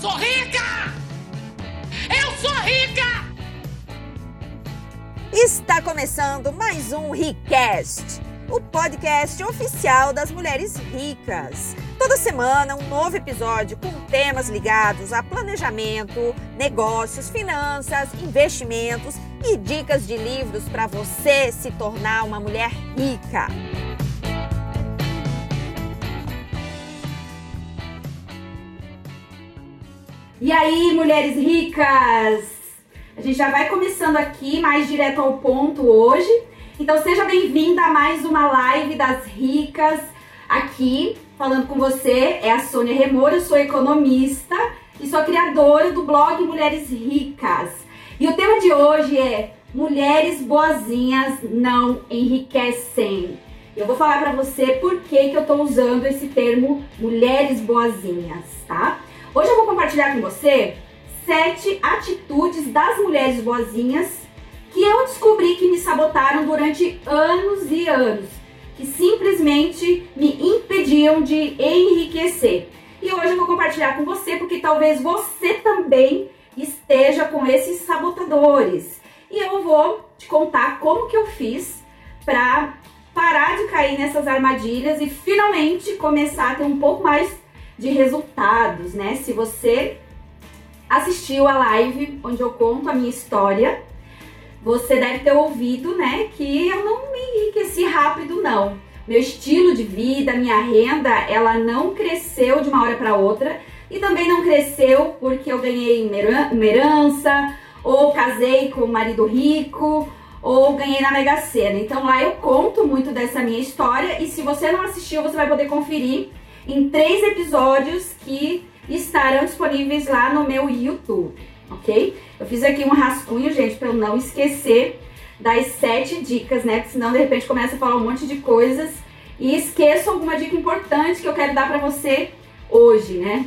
sou rica! Eu sou rica! Está começando mais um Ricast, o podcast oficial das mulheres ricas. Toda semana um novo episódio com temas ligados a planejamento, negócios, finanças, investimentos e dicas de livros para você se tornar uma mulher rica. E aí, mulheres ricas? A gente já vai começando aqui mais direto ao ponto hoje. Então seja bem-vinda a mais uma live das ricas aqui falando com você. É a Sônia Remora, eu sou economista e sou criadora do blog Mulheres Ricas. E o tema de hoje é Mulheres boazinhas não enriquecem. Eu vou falar para você por que, que eu tô usando esse termo mulheres boazinhas, tá? Hoje eu vou compartilhar com você sete atitudes das mulheres boazinhas que eu descobri que me sabotaram durante anos e anos, que simplesmente me impediam de enriquecer. E hoje eu vou compartilhar com você porque talvez você também esteja com esses sabotadores. E eu vou te contar como que eu fiz para parar de cair nessas armadilhas e finalmente começar a ter um pouco mais de resultados, né? Se você assistiu a live onde eu conto a minha história, você deve ter ouvido, né, que eu não me enriqueci rápido não. Meu estilo de vida, minha renda, ela não cresceu de uma hora para outra e também não cresceu porque eu ganhei uma herança ou casei com um marido rico ou ganhei na Mega Sena. Então lá eu conto muito dessa minha história e se você não assistiu, você vai poder conferir em três episódios que estarão disponíveis lá no meu YouTube, ok? Eu fiz aqui um rascunho, gente, para eu não esquecer das sete dicas, né? Porque senão de repente começa a falar um monte de coisas e esqueço alguma dica importante que eu quero dar para você hoje, né?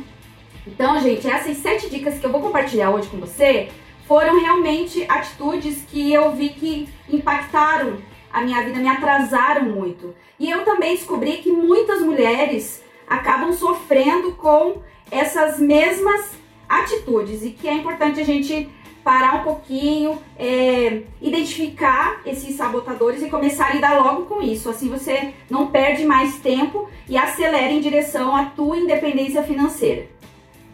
Então, gente, essas sete dicas que eu vou compartilhar hoje com você foram realmente atitudes que eu vi que impactaram a minha vida, me atrasaram muito. E eu também descobri que muitas mulheres acabam sofrendo com essas mesmas atitudes e que é importante a gente parar um pouquinho, é, identificar esses sabotadores e começar a lidar logo com isso. Assim você não perde mais tempo e acelera em direção à tua independência financeira.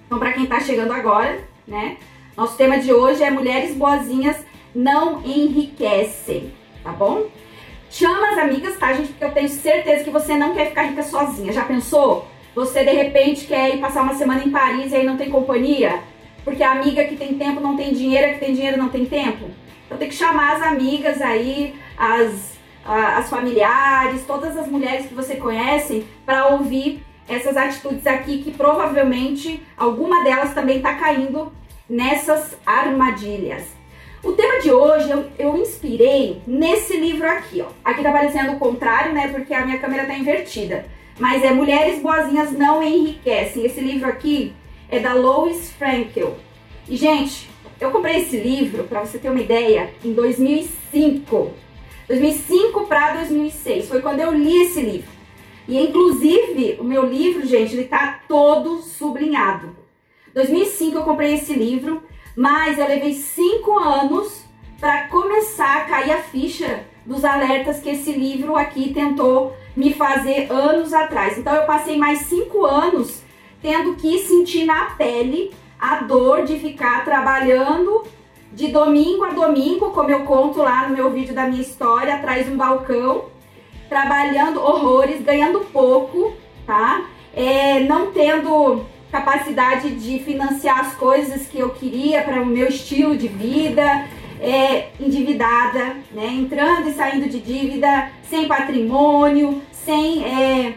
Então, para quem está chegando agora, né? Nosso tema de hoje é mulheres boazinhas não enriquecem, tá bom? Chama as amigas, tá, gente? Porque eu tenho certeza que você não quer ficar rica sozinha. Já pensou? Você de repente quer ir passar uma semana em Paris e aí não tem companhia? Porque a amiga que tem tempo não tem dinheiro, a que tem dinheiro não tem tempo? Então tem que chamar as amigas aí, as, as familiares, todas as mulheres que você conhece para ouvir essas atitudes aqui que provavelmente alguma delas também está caindo nessas armadilhas. O tema de hoje eu, eu inspirei nesse livro aqui, ó. Aqui tá aparecendo o contrário, né? Porque a minha câmera tá invertida. Mas é Mulheres Boazinhas Não Enriquecem. Esse livro aqui é da Lois Frankel. E, gente, eu comprei esse livro, para você ter uma ideia, em 2005. 2005 para 2006. Foi quando eu li esse livro. E, inclusive, o meu livro, gente, ele tá todo sublinhado. 2005 eu comprei esse livro mas eu levei cinco anos para começar a cair a ficha dos alertas que esse livro aqui tentou me fazer anos atrás. Então eu passei mais cinco anos tendo que sentir na pele a dor de ficar trabalhando de domingo a domingo, como eu conto lá no meu vídeo da minha história, atrás de um balcão, trabalhando horrores, ganhando pouco, tá? É, não tendo capacidade de financiar as coisas que eu queria para o meu estilo de vida, é, endividada, né? entrando e saindo de dívida, sem patrimônio, sem é,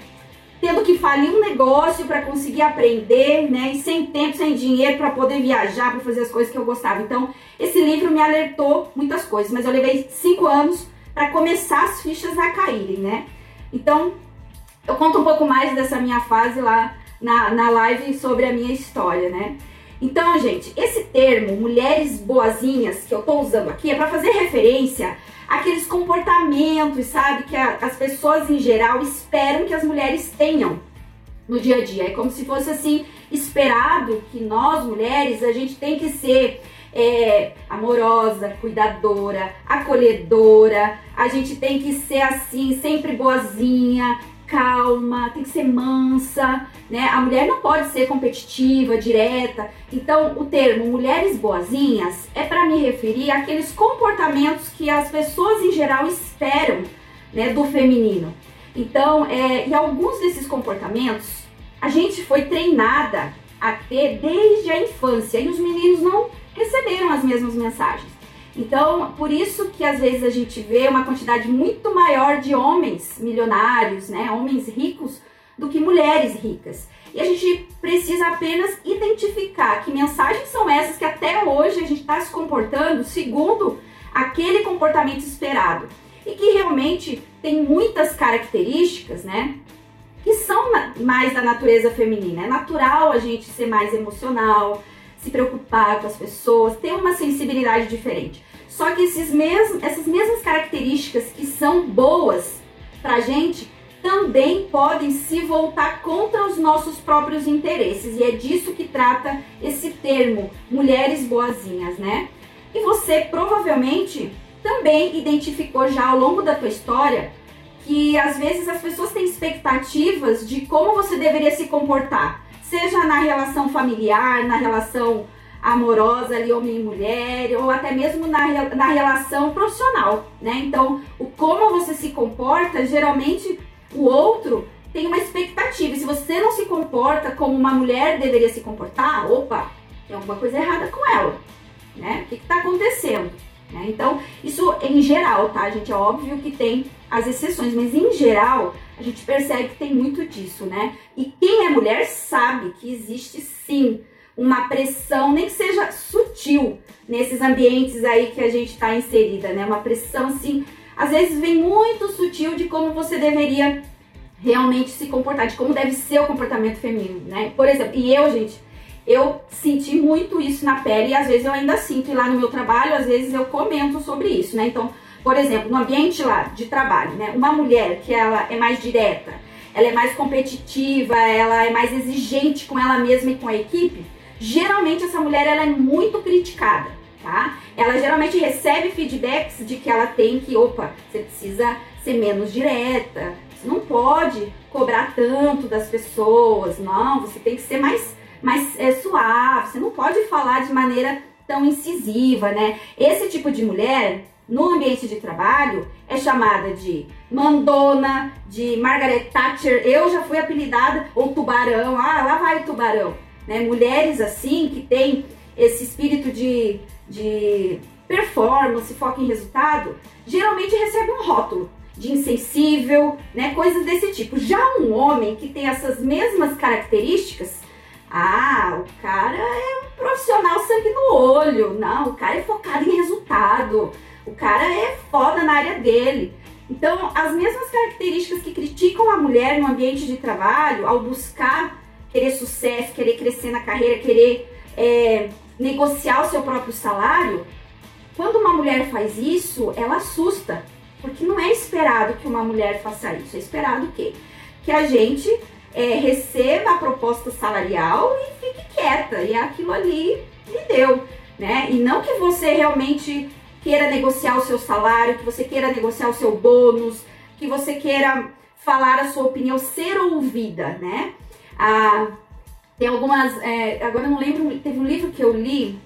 tendo que falir um negócio para conseguir aprender, né? E sem tempo, sem dinheiro para poder viajar, para fazer as coisas que eu gostava. Então, esse livro me alertou muitas coisas, mas eu levei cinco anos para começar as fichas a caírem, né? Então, eu conto um pouco mais dessa minha fase lá na, na live sobre a minha história, né? Então, gente, esse termo, mulheres boazinhas, que eu tô usando aqui, é para fazer referência àqueles comportamentos, sabe, que a, as pessoas em geral esperam que as mulheres tenham. no dia a dia. É como se fosse assim esperado que nós mulheres a gente tem que ser é, amorosa, cuidadora, acolhedora. A gente tem que ser assim, sempre boazinha, calma, tem que ser mansa, né? A mulher não pode ser competitiva, direta. Então, o termo mulheres boazinhas é para me referir àqueles comportamentos que as pessoas em geral esperam, né, do feminino. Então, é, e alguns desses comportamentos a gente foi treinada a ter desde a infância e os meninos não receberam as mesmas mensagens. Então, por isso que às vezes a gente vê uma quantidade muito maior de homens milionários, né, homens ricos, do que mulheres ricas. E a gente precisa apenas identificar que mensagens são essas que até hoje a gente está se comportando segundo aquele comportamento esperado. E que realmente tem muitas características, né? Que são mais da natureza feminina. É natural a gente ser mais emocional, se preocupar com as pessoas, ter uma sensibilidade diferente. Só que esses mesmos, essas mesmas características que são boas pra gente também podem se voltar contra os nossos próprios interesses. E é disso que trata esse termo, mulheres boazinhas, né? E você provavelmente também identificou já ao longo da tua história que às vezes as pessoas têm expectativas de como você deveria se comportar seja na relação familiar, na relação amorosa ali, homem e mulher, ou até mesmo na, na relação profissional, né? Então, o como você se comporta, geralmente o outro tem uma expectativa. E se você não se comporta como uma mulher deveria se comportar, opa, tem alguma coisa errada com ela, né? O que está acontecendo? Né? Então, isso em geral, tá, gente? É óbvio que tem as exceções, mas em geral, a gente percebe que tem muito disso, né? E quem é mulher sabe que existe sim uma pressão, nem que seja sutil, nesses ambientes aí que a gente está inserida, né? Uma pressão assim, às vezes vem muito sutil de como você deveria realmente se comportar, de como deve ser o comportamento feminino, né? Por exemplo, e eu, gente, eu senti muito isso na pele e às vezes eu ainda sinto, e lá no meu trabalho, às vezes eu comento sobre isso, né? Então, por exemplo, no ambiente lá de trabalho, né? Uma mulher que ela é mais direta, ela é mais competitiva, ela é mais exigente com ela mesma e com a equipe, geralmente essa mulher ela é muito criticada, tá? Ela geralmente recebe feedbacks de que ela tem que, opa, você precisa ser menos direta, você não pode cobrar tanto das pessoas, não, você tem que ser mais, mais é, suave, você não pode falar de maneira tão incisiva, né? Esse tipo de mulher, no ambiente de trabalho é chamada de mandona, de Margaret Thatcher. Eu já fui apelidada, ou tubarão, ah, lá vai o tubarão. Né? Mulheres assim que têm esse espírito de, de performance, foco em resultado, geralmente recebe um rótulo de insensível, né? Coisas desse tipo. Já um homem que tem essas mesmas características, ah, o cara é um profissional sangue no olho. Não, o cara é focado em resultado. O cara é foda na área dele. Então, as mesmas características que criticam a mulher no ambiente de trabalho, ao buscar querer sucesso, querer crescer na carreira, querer é, negociar o seu próprio salário, quando uma mulher faz isso, ela assusta. Porque não é esperado que uma mulher faça isso. É esperado o quê? Que a gente é, receba a proposta salarial e fique quieta. E aquilo ali me deu. Né? E não que você realmente queira negociar o seu salário, que você queira negociar o seu bônus, que você queira falar a sua opinião, ser ouvida, né? Ah, tem algumas. É, agora eu não lembro, teve um livro que eu li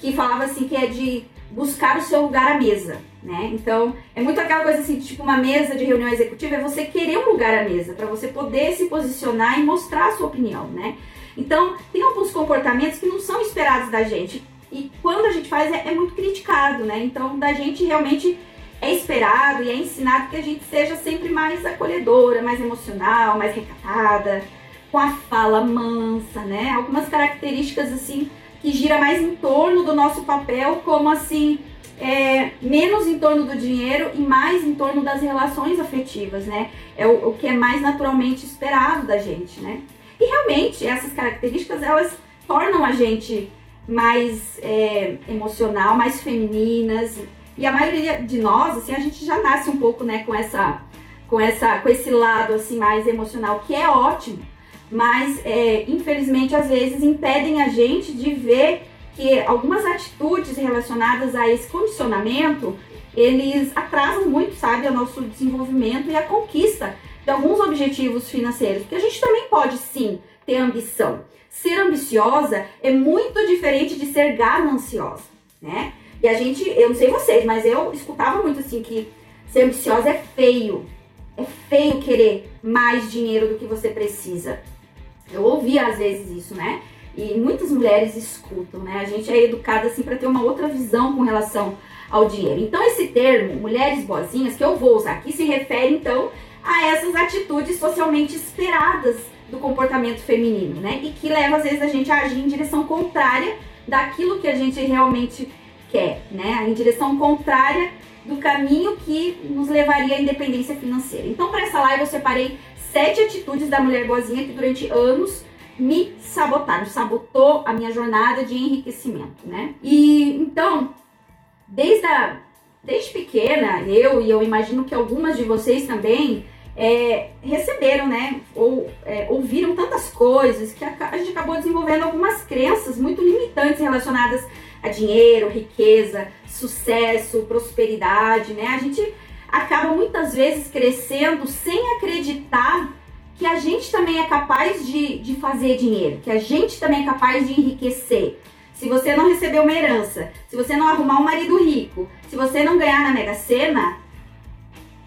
que falava assim que é de buscar o seu lugar à mesa, né? Então, é muito aquela coisa assim, tipo uma mesa de reunião executiva, é você querer um lugar à mesa, para você poder se posicionar e mostrar a sua opinião, né? Então, tem alguns comportamentos que não são esperados da gente. E quando a gente faz é, é muito criticado, né? Então da gente realmente é esperado e é ensinado que a gente seja sempre mais acolhedora, mais emocional, mais recatada, com a fala mansa, né? Algumas características assim que gira mais em torno do nosso papel, como assim, é, menos em torno do dinheiro e mais em torno das relações afetivas, né? É o, o que é mais naturalmente esperado da gente, né? E realmente essas características elas tornam a gente mais é, emocional, mais femininas. E a maioria de nós, assim, a gente já nasce um pouco, né, com essa, com essa, com esse lado assim mais emocional, que é ótimo. mas é, infelizmente às vezes impedem a gente de ver que algumas atitudes relacionadas a esse condicionamento eles atrasam muito, sabe, o nosso desenvolvimento e a conquista de alguns objetivos financeiros, porque a gente também pode sim ter ambição. Ser ambiciosa é muito diferente de ser gananciosa, né? E a gente, eu não sei vocês, mas eu escutava muito assim que ser ambiciosa é feio. É feio querer mais dinheiro do que você precisa. Eu ouvia às vezes isso, né? E muitas mulheres escutam, né? A gente é educada assim para ter uma outra visão com relação ao dinheiro. Então esse termo, mulheres boazinhas, que eu vou usar aqui, se refere então a essas atitudes socialmente esperadas do comportamento feminino, né? E que leva às vezes a gente a agir em direção contrária daquilo que a gente realmente quer, né? Em direção contrária do caminho que nos levaria à independência financeira. Então, para essa live eu separei sete atitudes da mulher boazinha que durante anos me sabotaram, sabotou a minha jornada de enriquecimento, né? E então, desde a, desde pequena, eu e eu imagino que algumas de vocês também é, receberam, né, ou é, ouviram tantas coisas que a, a, gente acabou desenvolvendo algumas crenças muito limitantes relacionadas a dinheiro, riqueza, sucesso, prosperidade, né? A gente acaba muitas vezes crescendo sem acreditar a gente também é capaz de, de fazer dinheiro, que a gente também é capaz de enriquecer. Se você não receber uma herança, se você não arrumar um marido rico, se você não ganhar na Mega Sena,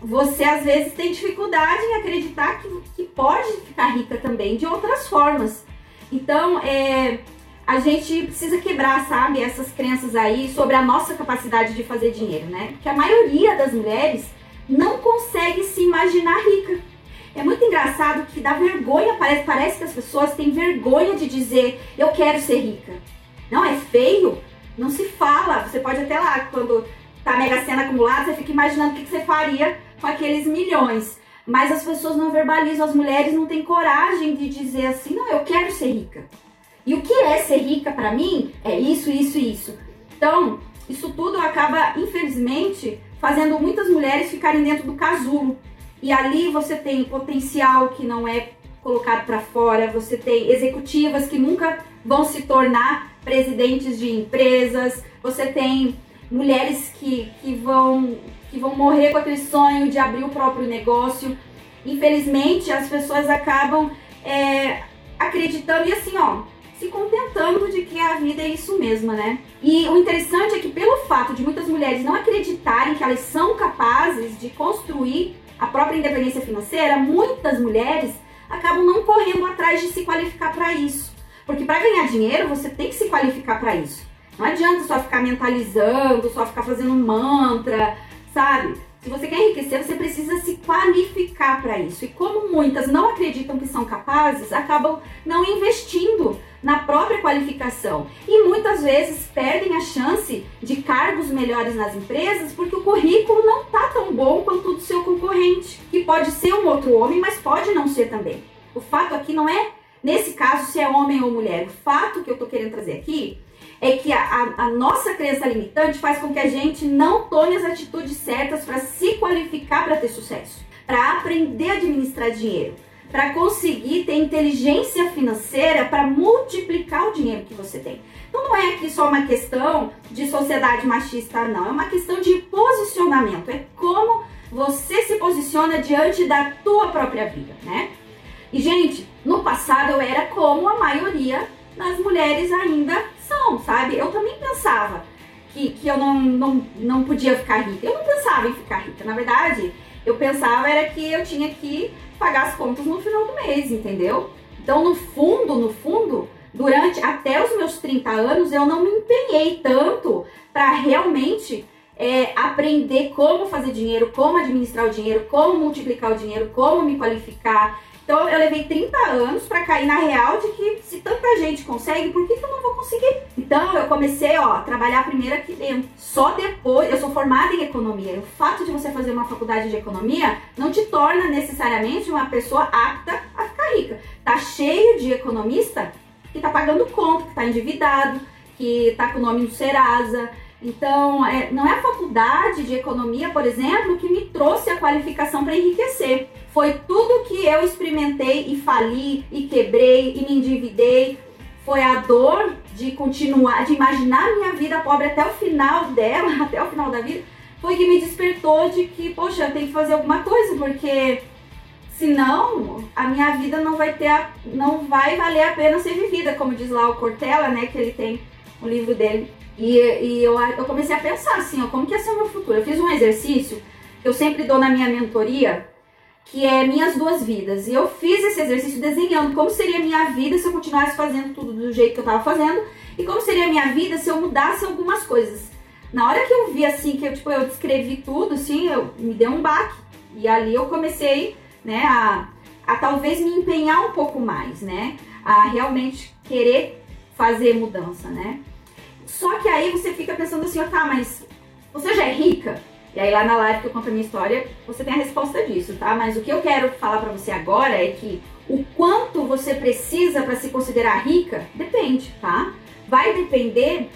você às vezes tem dificuldade em acreditar que, que pode ficar rica também de outras formas. Então, é, a gente precisa quebrar, sabe, essas crenças aí sobre a nossa capacidade de fazer dinheiro, né? Porque a maioria das mulheres não consegue se imaginar rica. É muito engraçado que dá vergonha, parece, parece que as pessoas têm vergonha de dizer eu quero ser rica. Não, é feio, não se fala. Você pode até lá, quando tá Mega Sena acumulada, você fica imaginando o que, que você faria com aqueles milhões. Mas as pessoas não verbalizam, as mulheres não têm coragem de dizer assim, não, eu quero ser rica. E o que é ser rica para mim é isso, isso e isso. Então, isso tudo acaba, infelizmente, fazendo muitas mulheres ficarem dentro do casulo. E ali você tem potencial que não é colocado para fora, você tem executivas que nunca vão se tornar presidentes de empresas, você tem mulheres que, que, vão, que vão morrer com aquele sonho de abrir o próprio negócio. Infelizmente, as pessoas acabam é, acreditando e assim, ó, se contentando de que a vida é isso mesmo, né? E o interessante é que pelo fato de muitas mulheres não acreditarem que elas são capazes de construir a própria independência financeira, muitas mulheres acabam não correndo atrás de se qualificar para isso. Porque para ganhar dinheiro, você tem que se qualificar para isso. Não adianta só ficar mentalizando, só ficar fazendo mantra, sabe? Se você quer enriquecer, você precisa se qualificar para isso. E como muitas não acreditam que são capazes, acabam não investindo na própria qualificação e muitas vezes perdem a chance de cargos melhores nas empresas porque o currículo não tá tão bom quanto o do seu concorrente, que pode ser um outro homem, mas pode não ser também. O fato aqui não é, nesse caso, se é homem ou mulher. O fato que eu tô querendo trazer aqui é que a, a nossa crença limitante faz com que a gente não tome as atitudes certas para se qualificar para ter sucesso, para aprender a administrar dinheiro para conseguir ter inteligência financeira para multiplicar o dinheiro que você tem. Então não é aqui só uma questão de sociedade machista, não. É uma questão de posicionamento. É como você se posiciona diante da tua própria vida, né? E, gente, no passado eu era como a maioria das mulheres ainda são, sabe? Eu também pensava que, que eu não, não, não podia ficar rica. Eu não pensava em ficar rica. Na verdade, eu pensava era que eu tinha que pagar as contas no final do mês, entendeu? Então, no fundo, no fundo, durante até os meus 30 anos, eu não me empenhei tanto para realmente é, aprender como fazer dinheiro, como administrar o dinheiro, como multiplicar o dinheiro, como me qualificar. Então eu levei 30 anos para cair na real de que se tanta gente consegue, por que, que eu não vou conseguir? Então eu comecei ó, a trabalhar primeiro aqui dentro. Só depois, eu sou formada em economia. O fato de você fazer uma faculdade de economia não te torna necessariamente uma pessoa apta a ficar rica. Tá cheio de economista que tá pagando conta, que tá endividado, que tá com o nome no Serasa, Então, é, não é a faculdade de economia, por exemplo, que me trouxe a qualificação para enriquecer. Foi tudo que eu experimentei e fali, e quebrei, e me endividei. Foi a dor de continuar, de imaginar minha vida pobre até o final dela, até o final da vida, foi que me despertou de que, poxa, eu tenho que fazer alguma coisa, porque senão a minha vida não vai ter, a, não vai valer a pena ser vivida, como diz lá o Cortella, né, que ele tem o livro dele. E, e eu, eu comecei a pensar assim, ó, como que ia ser o meu futuro? Eu fiz um exercício que eu sempre dou na minha mentoria, que é minhas duas vidas. E eu fiz esse exercício desenhando como seria a minha vida se eu continuasse fazendo tudo do jeito que eu estava fazendo e como seria a minha vida se eu mudasse algumas coisas. Na hora que eu vi assim que eu tipo eu descrevi tudo, assim, eu me deu um baque. E ali eu comecei, né, a, a talvez me empenhar um pouco mais, né? A realmente querer fazer mudança, né? Só que aí você fica pensando assim, ó, tá, mas você já é rica? E aí lá na live que eu conto a minha história, você tem a resposta disso, tá? Mas o que eu quero falar para você agora é que o quanto você precisa para se considerar rica depende, tá? Vai depender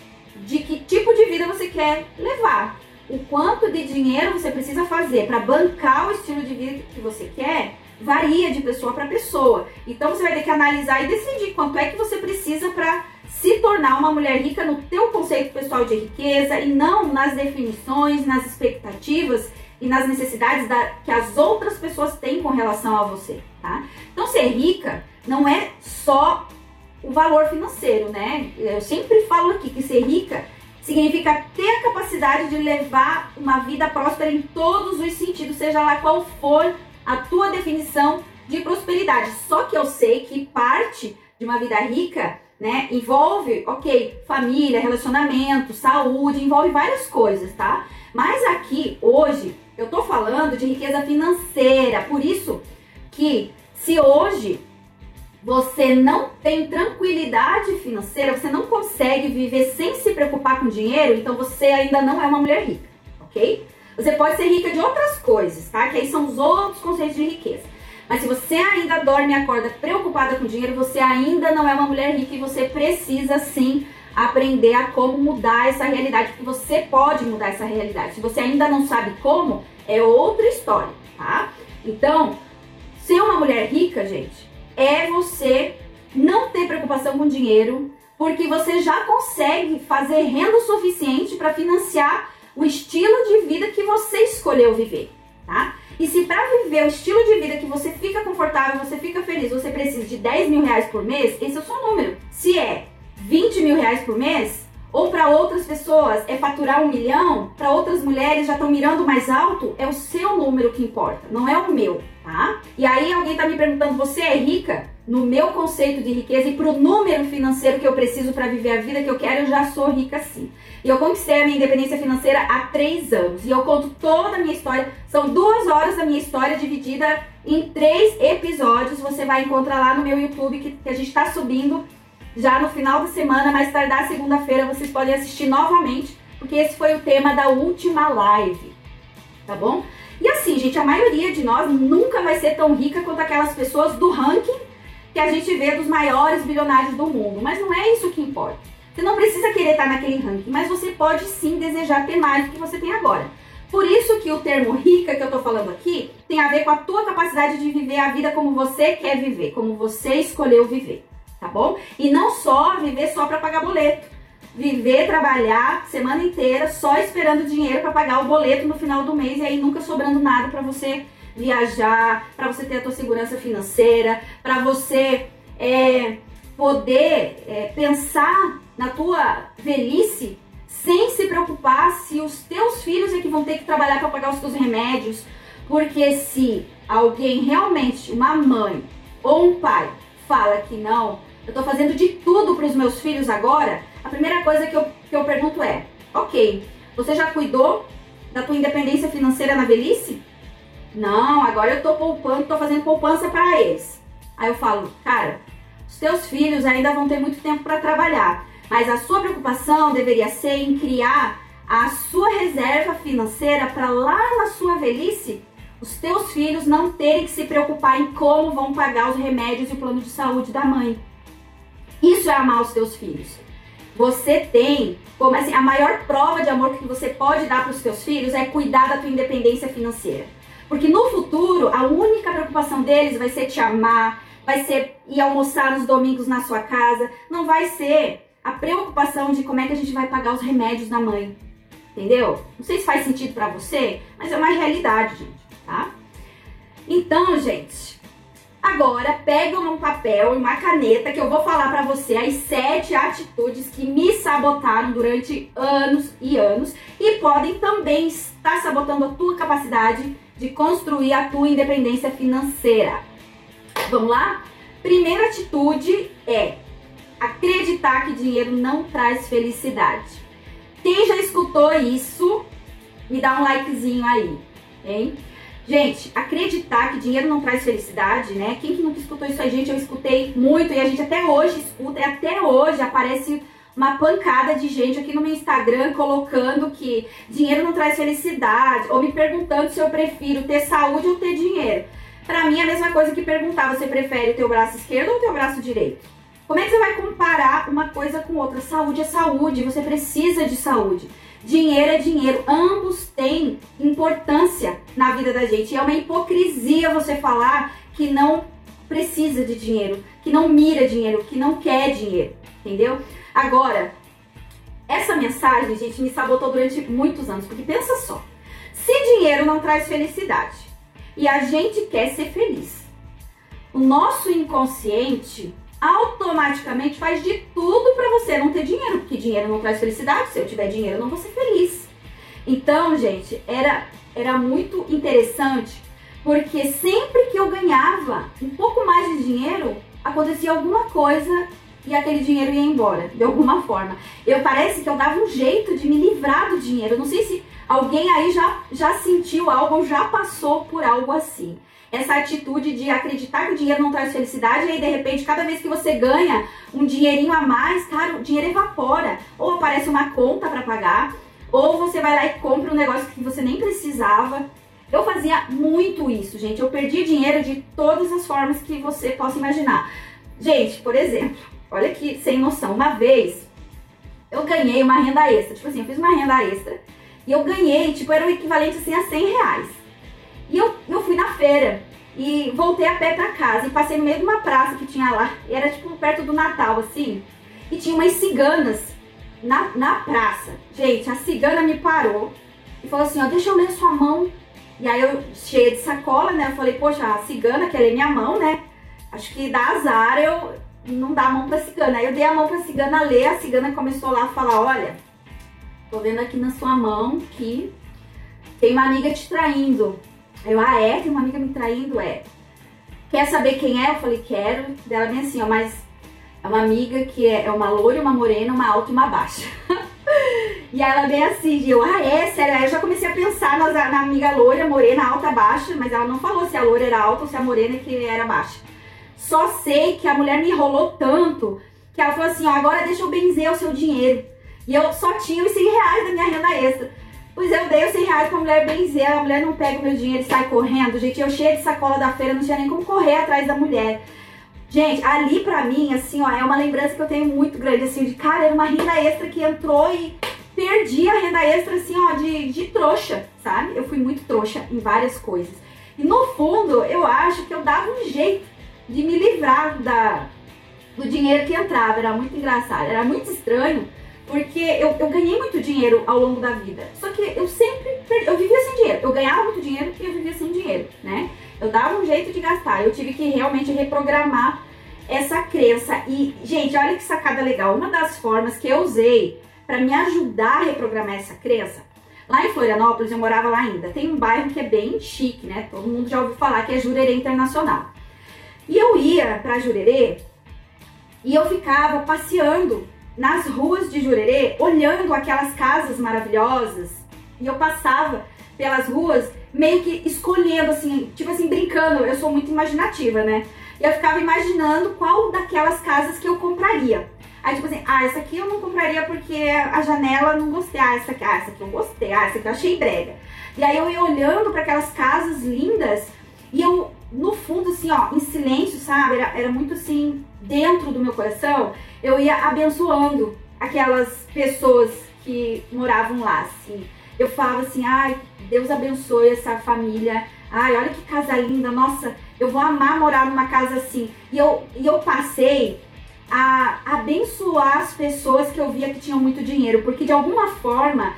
de que tipo de vida você quer levar. O quanto de dinheiro você precisa fazer para bancar o estilo de vida que você quer varia de pessoa para pessoa. Então você vai ter que analisar e decidir quanto é que você precisa para se tornar uma mulher rica no teu conceito pessoal de riqueza e não nas definições, nas expectativas e nas necessidades da, que as outras pessoas têm com relação a você, tá? Então ser rica não é só o valor financeiro, né? Eu sempre falo aqui que ser rica significa ter a capacidade de levar uma vida próspera em todos os sentidos, seja lá qual for a tua definição de prosperidade. Só que eu sei que parte de uma vida rica, né, envolve, ok, família, relacionamento, saúde, envolve várias coisas, tá? Mas aqui, hoje, eu tô falando de riqueza financeira, por isso que se hoje você não tem tranquilidade financeira, você não consegue viver sem se preocupar com dinheiro, então você ainda não é uma mulher rica, ok? Você pode ser rica de outras coisas, tá? Que aí são os outros conceitos de riqueza. Mas se você ainda dorme e acorda preocupada com dinheiro, você ainda não é uma mulher rica e você precisa sim aprender a como mudar essa realidade, porque você pode mudar essa realidade. Se você ainda não sabe como, é outra história, tá? Então, ser uma mulher rica, gente, é você não ter preocupação com dinheiro, porque você já consegue fazer renda suficiente para financiar o estilo de vida que você escolheu viver, tá? E se para viver o estilo de vida que você fica confortável, você fica feliz, você precisa de 10 mil reais por mês, esse é o seu número. Se é 20 mil reais por mês, ou para outras pessoas é faturar um milhão, para outras mulheres já estão mirando mais alto, é o seu número que importa, não é o meu, tá? E aí alguém tá me perguntando, você é rica? No meu conceito de riqueza e pro número financeiro que eu preciso para viver a vida que eu quero, eu já sou rica sim. E eu conquistei a minha independência financeira há três anos. E eu conto toda a minha história. São duas horas da minha história dividida em três episódios. Você vai encontrar lá no meu YouTube que, que a gente está subindo já no final da semana, mais tardar segunda-feira, vocês podem assistir novamente, porque esse foi o tema da última live, tá bom? E assim, gente, a maioria de nós nunca vai ser tão rica quanto aquelas pessoas do ranking que a gente vê dos maiores bilionários do mundo, mas não é isso que importa. Você não precisa querer estar naquele ranking, mas você pode sim desejar ter mais do que você tem agora. Por isso que o termo rica que eu tô falando aqui tem a ver com a tua capacidade de viver a vida como você quer viver, como você escolheu viver tá bom? E não só viver só para pagar boleto. Viver, trabalhar semana inteira só esperando dinheiro para pagar o boleto no final do mês e aí nunca sobrando nada para você viajar, para você ter a tua segurança financeira, para você é, poder é, pensar na tua velhice sem se preocupar se os teus filhos é que vão ter que trabalhar para pagar os teus remédios, porque se alguém realmente, uma mãe ou um pai, fala que não, eu estou fazendo de tudo para os meus filhos agora, a primeira coisa que eu, que eu pergunto é: ok, você já cuidou da tua independência financeira na velhice? Não, agora eu estou poupando, estou fazendo poupança para eles. Aí eu falo, cara, os teus filhos ainda vão ter muito tempo para trabalhar, mas a sua preocupação deveria ser em criar a sua reserva financeira para lá na sua velhice os teus filhos não terem que se preocupar em como vão pagar os remédios e o plano de saúde da mãe. Isso é amar os teus filhos. você tem como assim, a maior prova de amor que você pode dar para os seus filhos é cuidar da tua independência financeira. Porque no futuro, a única preocupação deles vai ser te amar, vai ser ir almoçar nos domingos na sua casa, não vai ser a preocupação de como é que a gente vai pagar os remédios da mãe. Entendeu? Não sei se faz sentido para você, mas é uma realidade, gente, tá? Então, gente, agora pega um papel e uma caneta que eu vou falar para você as sete atitudes que me sabotaram durante anos e anos e podem também estar sabotando a tua capacidade de construir a tua independência financeira. Vamos lá? Primeira atitude é acreditar que dinheiro não traz felicidade. Quem já escutou isso, me dá um likezinho aí, hein? Gente, acreditar que dinheiro não traz felicidade, né? Quem que nunca escutou isso aí, gente? Eu escutei muito e a gente até hoje escuta e até hoje aparece uma pancada de gente aqui no meu Instagram colocando que dinheiro não traz felicidade ou me perguntando se eu prefiro ter saúde ou ter dinheiro. Para mim é a mesma coisa que perguntar, você prefere o teu braço esquerdo ou o teu braço direito? Como é que você vai comparar uma coisa com outra? Saúde é saúde, você precisa de saúde. Dinheiro é dinheiro, ambos têm importância na vida da gente. E é uma hipocrisia você falar que não precisa de dinheiro, que não mira dinheiro, que não quer dinheiro, entendeu? Agora, essa mensagem, gente, me sabotou durante muitos anos, porque pensa só, se dinheiro não traz felicidade e a gente quer ser feliz, o nosso inconsciente automaticamente faz de tudo para você não ter dinheiro, porque dinheiro não traz felicidade. Se eu tiver dinheiro, eu não vou ser feliz. Então, gente, era, era muito interessante, porque sempre que eu ganhava um pouco mais de dinheiro, acontecia alguma coisa e aquele dinheiro ia embora, de alguma forma. Eu parece que eu dava um jeito de me livrar do dinheiro. Não sei se alguém aí já, já sentiu algo ou já passou por algo assim essa atitude de acreditar que o dinheiro não traz felicidade e aí de repente cada vez que você ganha um dinheirinho a mais, cara, o dinheiro evapora. Ou aparece uma conta para pagar, ou você vai lá e compra um negócio que você nem precisava. Eu fazia muito isso, gente. Eu perdi dinheiro de todas as formas que você possa imaginar. Gente, por exemplo, olha que sem noção. Uma vez eu ganhei uma renda extra. Tipo assim, eu fiz uma renda extra e eu ganhei, tipo, era o equivalente assim a 100 reais. E eu, eu fui na feira e voltei a pé pra casa e passei no meio de uma praça que tinha lá. E era tipo perto do Natal, assim. E tinha umas ciganas na, na praça. Gente, a cigana me parou e falou assim: ó, deixa eu ler sua mão. E aí eu, cheia de sacola, né? Eu falei, poxa, a cigana quer ler minha mão, né? Acho que dá azar eu não dar a mão pra cigana. Aí eu dei a mão pra cigana ler, a cigana começou lá a falar: olha, tô vendo aqui na sua mão que tem uma amiga te traindo. Eu, ah, é? Tem uma amiga me traindo? É. Quer saber quem é? Eu falei, quero. Dela bem assim, ó, mas é uma amiga que é, é uma loira, uma morena, uma alta e uma baixa. e ela bem assim, eu, ah, é? Sério? Aí eu já comecei a pensar na, na amiga loira, morena, alta, baixa, mas ela não falou se a loira era alta ou se a morena que era baixa. Só sei que a mulher me enrolou tanto que ela falou assim, ó, agora deixa eu benzer o seu dinheiro. E eu só tinha os 100 reais da minha renda extra. Pois eu dei os 100 reais pra mulher benzer, a mulher não pega o meu dinheiro e sai correndo. Gente, eu cheia de sacola da feira, não tinha nem como correr atrás da mulher. Gente, ali pra mim, assim, ó, é uma lembrança que eu tenho muito grande, assim, de cara, era uma renda extra que entrou e perdi a renda extra, assim, ó, de, de trouxa, sabe? Eu fui muito trouxa em várias coisas. E no fundo, eu acho que eu dava um jeito de me livrar da, do dinheiro que entrava. Era muito engraçado, era muito estranho porque eu, eu ganhei muito dinheiro ao longo da vida. Só que eu sempre eu vivia sem dinheiro. Eu ganhava muito dinheiro e eu vivia sem dinheiro, né? Eu dava um jeito de gastar. Eu tive que realmente reprogramar essa crença. E, gente, olha que sacada legal. Uma das formas que eu usei para me ajudar a reprogramar essa crença, lá em Florianópolis, eu morava lá ainda, tem um bairro que é bem chique, né? Todo mundo já ouviu falar que é Jurerê Internacional. E eu ia para Jurerê e eu ficava passeando nas ruas de Jurerê, olhando aquelas casas maravilhosas, e eu passava pelas ruas meio que escolhendo, assim, tipo assim, brincando. Eu sou muito imaginativa, né? E eu ficava imaginando qual daquelas casas que eu compraria. Aí, tipo assim, ah, essa aqui eu não compraria porque a janela não gostei. Ah, essa aqui, ah, essa aqui eu gostei. Ah, essa aqui eu achei brega. E aí eu ia olhando para aquelas casas lindas e eu, no fundo, assim, ó, em silêncio, sabe? Era, era muito assim, dentro do meu coração eu ia abençoando aquelas pessoas que moravam lá, assim. Eu falava assim, ai, Deus abençoe essa família. Ai, olha que casa linda, nossa, eu vou amar morar numa casa assim. E eu, e eu passei a abençoar as pessoas que eu via que tinham muito dinheiro, porque de alguma forma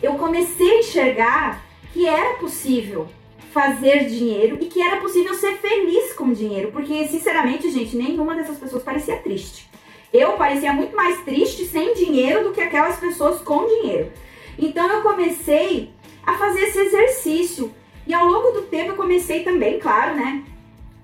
eu comecei a enxergar que era possível fazer dinheiro e que era possível ser feliz com dinheiro, porque sinceramente, gente, nenhuma dessas pessoas parecia triste. Eu parecia muito mais triste sem dinheiro do que aquelas pessoas com dinheiro. Então eu comecei a fazer esse exercício e ao longo do tempo eu comecei também, claro, né,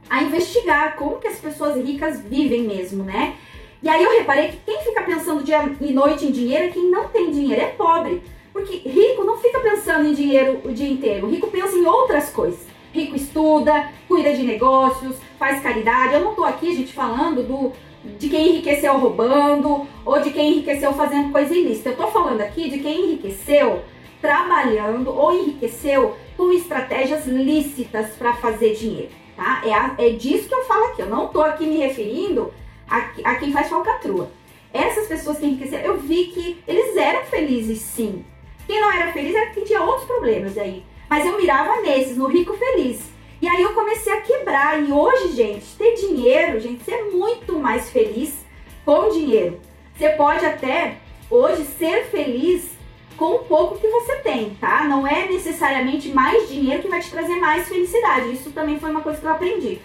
a investigar como que as pessoas ricas vivem mesmo, né? E aí eu reparei que quem fica pensando dia e noite em dinheiro é quem não tem dinheiro, é pobre. Porque rico não fica pensando em dinheiro o dia inteiro, rico pensa em outras coisas. Rico estuda, cuida de negócios, faz caridade. Eu não tô aqui, gente, falando do, de quem enriqueceu roubando ou de quem enriqueceu fazendo coisa ilícita. Eu tô falando aqui de quem enriqueceu trabalhando ou enriqueceu com estratégias lícitas para fazer dinheiro, tá? É, a, é disso que eu falo aqui. Eu não tô aqui me referindo a, a quem faz falcatrua. Essas pessoas que enriqueceram, eu vi que eles eram felizes sim. Quem não era feliz era quem tinha outros problemas aí. Mas eu mirava nesses, no rico feliz. E aí eu comecei a quebrar. E hoje, gente, ter dinheiro, gente, ser muito mais feliz com dinheiro. Você pode até hoje ser feliz com o pouco que você tem, tá? Não é necessariamente mais dinheiro que vai te trazer mais felicidade. Isso também foi uma coisa que eu aprendi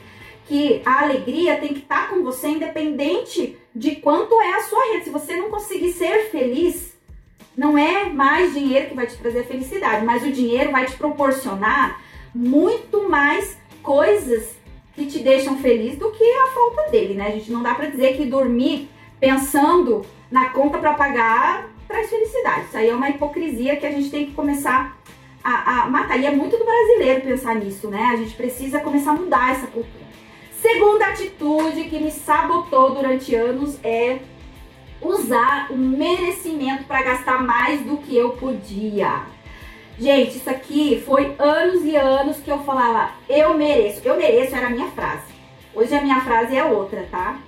que a alegria tem que estar tá com você independente de quanto é a sua rede. Se você não conseguir ser feliz, não é mais dinheiro que vai te trazer felicidade, mas o dinheiro vai te proporcionar muito mais coisas que te deixam feliz do que a falta dele, né? A gente não dá para dizer que dormir pensando na conta para pagar traz felicidade. Isso aí é uma hipocrisia que a gente tem que começar a, a matar. E é muito do brasileiro pensar nisso, né? A gente precisa começar a mudar essa cultura. Segunda atitude que me sabotou durante anos é usar o merecimento para gastar mais do que eu podia. Gente, isso aqui foi anos e anos que eu falava, eu mereço. Eu mereço era a minha frase. Hoje a minha frase é outra, tá?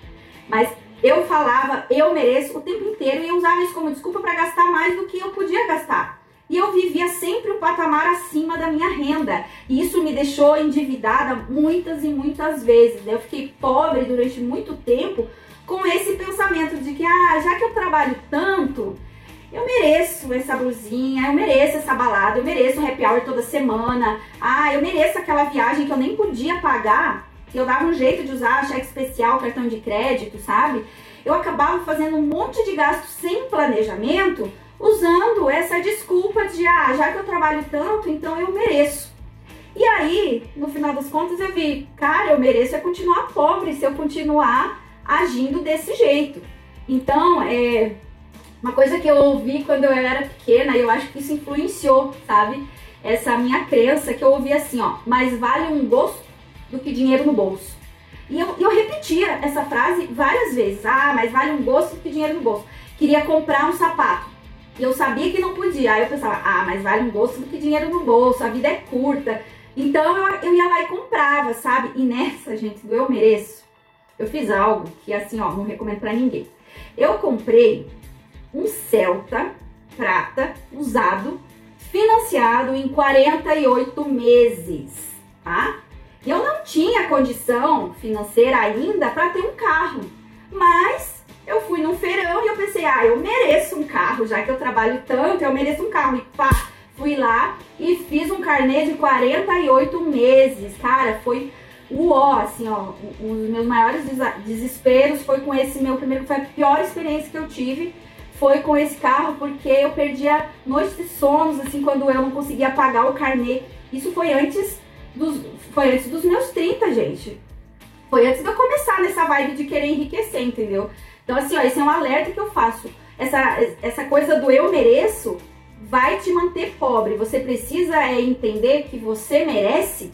Mas eu falava, eu mereço o tempo inteiro e eu usava isso como desculpa para gastar mais do que eu podia gastar. E eu vivia sempre o patamar acima da minha renda. E isso me deixou endividada muitas e muitas vezes. Eu fiquei pobre durante muito tempo com esse pensamento de que, ah, já que eu trabalho tanto, eu mereço essa blusinha, eu mereço essa balada, eu mereço um happy hour toda semana, ah, eu mereço aquela viagem que eu nem podia pagar, que eu dava um jeito de usar cheque especial, cartão de crédito, sabe? Eu acabava fazendo um monte de gastos sem planejamento usando essa desculpa de, ah, já que eu trabalho tanto, então eu mereço. E aí, no final das contas, eu vi, cara, eu mereço é continuar pobre se eu continuar agindo desse jeito. Então, é uma coisa que eu ouvi quando eu era pequena, e eu acho que isso influenciou, sabe? Essa minha crença que eu ouvi assim, ó, mais vale um gosto do que dinheiro no bolso. E eu, eu repetia essa frase várias vezes. Ah, mas vale um gosto do que dinheiro no bolso. Queria comprar um sapato. E eu sabia que não podia. Aí eu pensava, ah, mas vale um gosto do que dinheiro no bolso, a vida é curta. Então eu, eu ia lá e comprava, sabe? E nessa, gente, do eu mereço, eu fiz algo que assim, ó, não recomendo para ninguém. Eu comprei um Celta prata usado, financiado em 48 meses, tá? Eu não tinha condição financeira ainda para ter um carro, mas eu fui num feirão e eu pensei, ah, eu mereço um carro, já que eu trabalho tanto, eu mereço um carro. E pá, fui lá e fiz um carnê de 48 meses. Cara, foi o ó, assim, ó, dos meus maiores desesperos foi com esse meu primeiro, foi a pior experiência que eu tive, foi com esse carro, porque eu perdia noites de sonos, assim, quando eu não conseguia pagar o carnê. Isso foi antes dos, foi antes dos meus 30, gente. Foi antes de eu começar nessa vibe de querer enriquecer, entendeu? Então, assim, ó, esse é um alerta que eu faço. Essa, essa coisa do eu mereço vai te manter pobre. Você precisa é, entender que você merece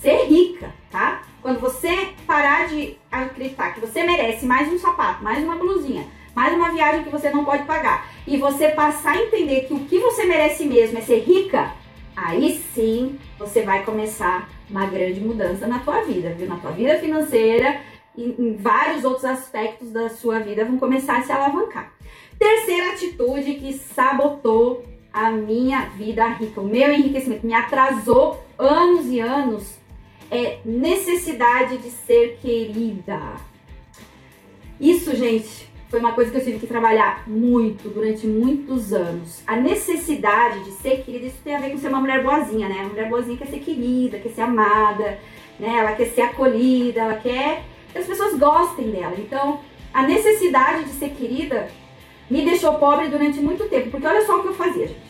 ser rica, tá? Quando você parar de acreditar que você merece mais um sapato, mais uma blusinha, mais uma viagem que você não pode pagar, e você passar a entender que o que você merece mesmo é ser rica, aí sim você vai começar uma grande mudança na tua vida, viu? Na tua vida financeira em, em vários outros aspectos da sua vida vão começar a se alavancar. Terceira atitude que sabotou a minha vida rica, o meu enriquecimento, me atrasou anos e anos, é necessidade de ser querida. Isso, gente, foi uma coisa que eu tive que trabalhar muito durante muitos anos. A necessidade de ser querida, isso tem a ver com ser uma mulher boazinha, né? A mulher boazinha quer ser querida, quer ser amada, né? Ela quer ser acolhida, ela quer que as pessoas gostem dela. Então, a necessidade de ser querida me deixou pobre durante muito tempo, porque olha só o que eu fazia, gente.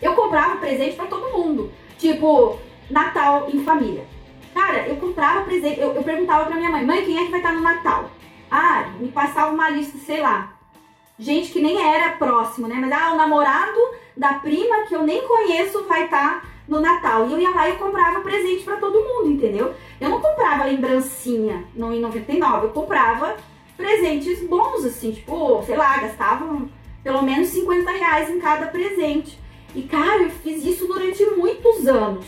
Eu comprava presente para todo mundo, tipo Natal em família. Cara, eu comprava presente, eu, eu perguntava pra minha mãe, mãe, quem é que vai estar no Natal? Ah, me passava uma lista, sei lá. Gente que nem era próximo, né? Mas ah, o namorado da prima que eu nem conheço vai estar no Natal. E eu ia lá e comprava presente para todo mundo, entendeu? Eu não comprava lembrancinha no em 99, eu comprava presentes bons, assim, tipo, sei lá, gastava pelo menos 50 reais em cada presente. E cara, eu fiz isso durante muitos anos,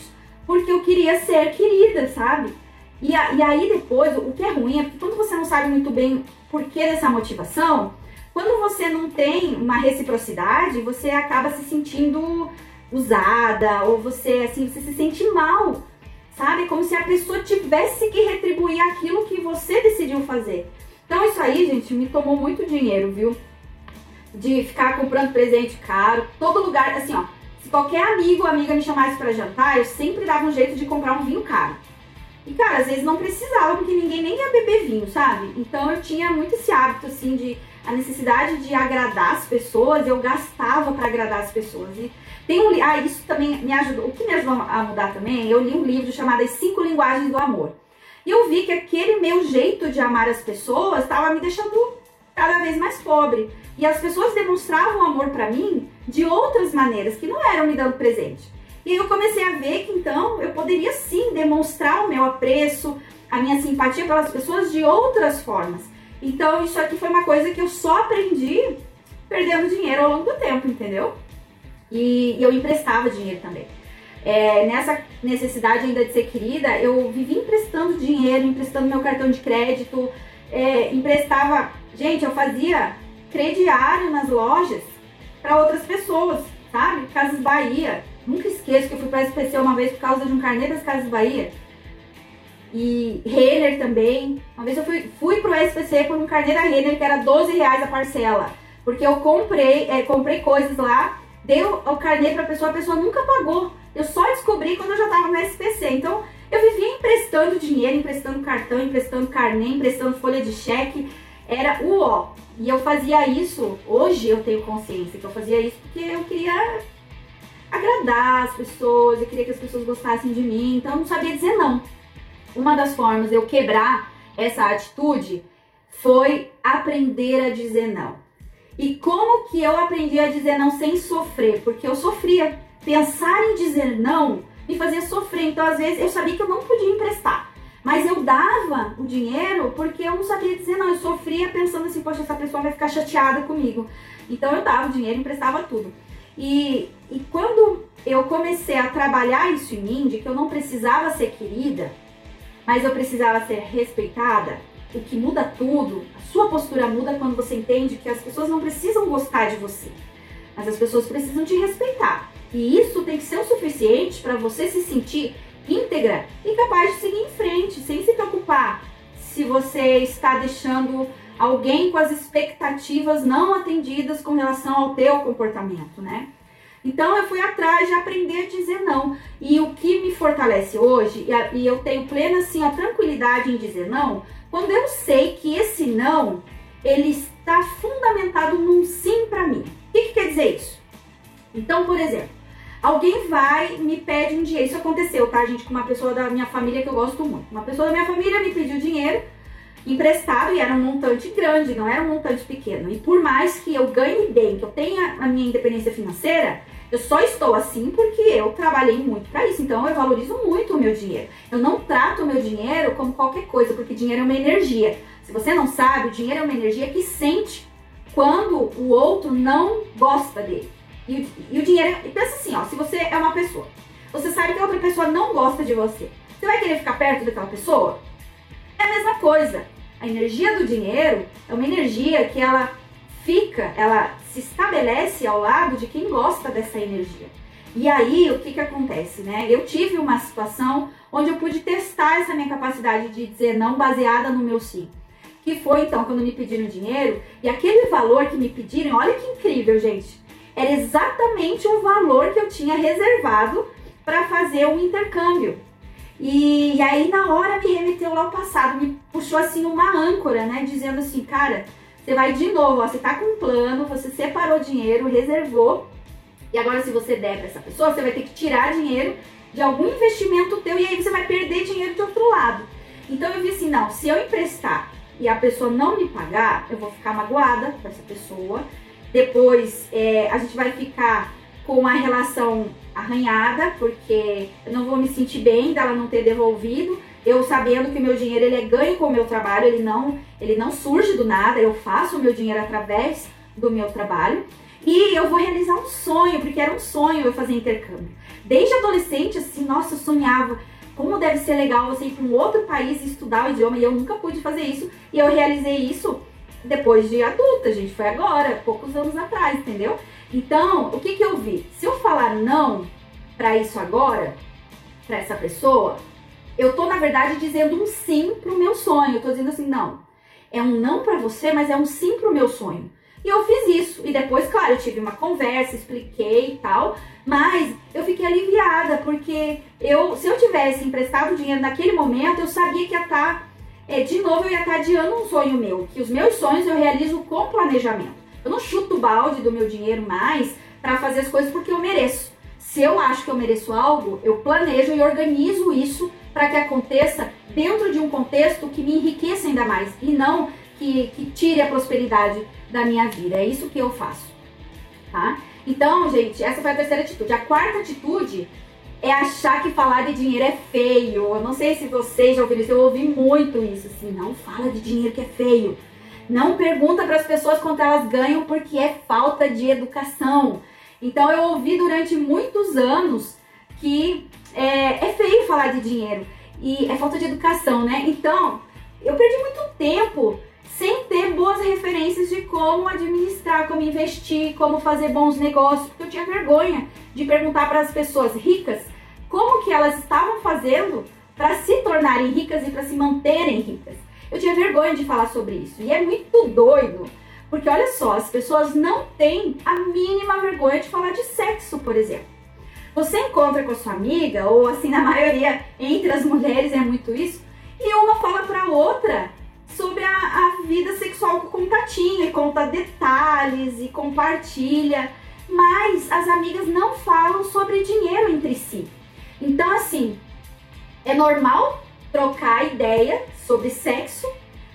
porque eu queria ser querida, sabe? E, a, e aí depois, o que é ruim é porque quando você não sabe muito bem por que dessa motivação, quando você não tem uma reciprocidade, você acaba se sentindo usada, ou você assim, você se sente mal, sabe? Como se a pessoa tivesse que retribuir aquilo que você decidiu fazer. Então isso aí, gente, me tomou muito dinheiro, viu? De ficar comprando presente caro, todo lugar, assim, ó. Se qualquer amigo ou amiga me chamasse para jantar, eu sempre dava um jeito de comprar um vinho caro. E, cara, às vezes não precisava, porque ninguém nem ia beber vinho, sabe? Então eu tinha muito esse hábito, assim, de a necessidade de agradar as pessoas, eu gastava para agradar as pessoas. E tem um ah, isso também me ajudou. O que me ajudou a mudar também, eu li um livro chamado As Cinco Linguagens do Amor. E eu vi que aquele meu jeito de amar as pessoas estava me deixando cada vez mais pobre. E as pessoas demonstravam amor para mim de outras maneiras, que não eram me dando presente. E eu comecei a ver que então eu poderia sim demonstrar o meu apreço, a minha simpatia pelas pessoas de outras formas. Então isso aqui foi uma coisa que eu só aprendi perdendo dinheiro ao longo do tempo, entendeu? E, e eu emprestava dinheiro também. É, nessa necessidade ainda de ser querida, eu vivi emprestando dinheiro, emprestando meu cartão de crédito, é, emprestava. Gente, eu fazia crediário nas lojas para outras pessoas, sabe? Casas Bahia. Nunca esqueço que eu fui para SPC uma vez por causa de um carnê das Casas Bahia. E Renner também. Uma vez eu fui, fui pro SPC por um carnê da Renner que era 12 reais a parcela. Porque eu comprei, é, comprei coisas lá, deu o carnê pra pessoa, a pessoa nunca pagou. Eu só descobri quando eu já tava no SPC. Então eu vivia emprestando dinheiro, emprestando cartão, emprestando carnê, emprestando folha de cheque. Era o ó. E eu fazia isso, hoje eu tenho consciência que eu fazia isso porque eu queria agradar as pessoas, eu queria que as pessoas gostassem de mim, então eu não sabia dizer não. Uma das formas de eu quebrar essa atitude foi aprender a dizer não. E como que eu aprendi a dizer não sem sofrer? Porque eu sofria. Pensar em dizer não me fazia sofrer. Então, às vezes, eu sabia que eu não podia emprestar. Mas eu dava o dinheiro porque eu não sabia dizer não. Eu sofria pensando assim, poxa, essa pessoa vai ficar chateada comigo. Então eu dava o dinheiro, emprestava tudo. E, e quando eu comecei a trabalhar isso em mim, de que eu não precisava ser querida, mas eu precisava ser respeitada, o que muda tudo, a sua postura muda quando você entende que as pessoas não precisam gostar de você, mas as pessoas precisam te respeitar. E isso tem que ser o suficiente para você se sentir íntegra e capaz de seguir em frente, sem se preocupar se você está deixando alguém com as expectativas não atendidas com relação ao teu comportamento, né? Então eu fui atrás de aprender a dizer não. E o que me fortalece hoje, e eu tenho plena assim a tranquilidade em dizer não, quando eu sei que esse não, ele está fundamentado num sim para mim. O que, que quer dizer isso? Então, por exemplo, alguém vai me pede um dinheiro. Isso aconteceu, tá, gente, com uma pessoa da minha família que eu gosto muito. Uma pessoa da minha família me pediu dinheiro emprestado e era um montante grande, não era um montante pequeno. E por mais que eu ganhe bem, que eu tenha a minha independência financeira, eu só estou assim porque eu trabalhei muito para isso. Então eu valorizo muito o meu dinheiro. Eu não trato o meu dinheiro como qualquer coisa, porque dinheiro é uma energia. Se você não sabe, o dinheiro é uma energia que sente quando o outro não gosta dele. E, e o dinheiro, é, pensa assim, ó, se você é uma pessoa, você sabe que a outra pessoa não gosta de você, você vai querer ficar perto daquela pessoa? É a mesma coisa. A energia do dinheiro é uma energia que ela fica, ela se estabelece ao lado de quem gosta dessa energia. E aí, o que que acontece, né? Eu tive uma situação onde eu pude testar essa minha capacidade de dizer não baseada no meu sim. Que foi então quando me pediram dinheiro e aquele valor que me pediram, olha que incrível, gente. Era exatamente o valor que eu tinha reservado para fazer um intercâmbio. E, e, aí na hora me remeteu lá ao passado, me puxou assim uma âncora, né, dizendo assim, cara, você vai de novo, ó, você tá com um plano, você separou dinheiro, reservou, e agora se você der para essa pessoa, você vai ter que tirar dinheiro de algum investimento teu e aí você vai perder dinheiro de outro lado. Então eu vi assim, não, se eu emprestar e a pessoa não me pagar, eu vou ficar magoada com essa pessoa. Depois é, a gente vai ficar com a relação arranhada, porque eu não vou me sentir bem dela não ter devolvido. Eu sabendo que o meu dinheiro ele é ganho com o meu trabalho, ele não, ele não surge do nada, eu faço o meu dinheiro através do meu trabalho. E eu vou realizar um sonho, porque era um sonho eu fazer intercâmbio. Desde adolescente, assim, nossa, eu sonhava como deve ser legal você ir para um outro país e estudar o idioma, e eu nunca pude fazer isso. E eu realizei isso depois de adulta, gente. Foi agora, poucos anos atrás, entendeu? Então, o que, que eu vi? Se eu falar não para isso agora, para essa pessoa, eu tô, na verdade, dizendo um sim pro meu sonho. Eu tô dizendo assim, não. É um não para você, mas é um sim pro meu sonho. E eu fiz isso. E depois, claro, eu tive uma conversa, expliquei e tal. Mas eu fiquei aliviada, porque eu, se eu tivesse emprestado dinheiro naquele momento, eu sabia que ia estar. Tá, é, de novo, eu ia estar adiando um sonho meu. Que os meus sonhos eu realizo com planejamento. Eu não chuto o balde do meu dinheiro mais para fazer as coisas porque eu mereço. Se eu acho que eu mereço algo, eu planejo e organizo isso para que aconteça dentro de um contexto que me enriqueça ainda mais e não que, que tire a prosperidade da minha vida. É isso que eu faço, tá? Então, gente, essa foi a terceira atitude. A quarta atitude é achar que falar de dinheiro é feio. Eu não sei se vocês já ouviram isso, eu ouvi muito isso, assim, não fala de dinheiro que é feio. Não pergunta para as pessoas quanto elas ganham porque é falta de educação. Então eu ouvi durante muitos anos que é, é feio falar de dinheiro e é falta de educação, né? Então eu perdi muito tempo sem ter boas referências de como administrar, como investir, como fazer bons negócios, porque eu tinha vergonha de perguntar para as pessoas ricas como que elas estavam fazendo para se tornarem ricas e para se manterem ricas. Eu tinha vergonha de falar sobre isso. E é muito doido, porque olha só, as pessoas não têm a mínima vergonha de falar de sexo, por exemplo. Você encontra com a sua amiga, ou assim, na maioria entre as mulheres é muito isso, e uma fala para outra sobre a, a vida sexual com o contatinho e conta detalhes e compartilha, mas as amigas não falam sobre dinheiro entre si. Então, assim, é normal trocar ideia sobre sexo,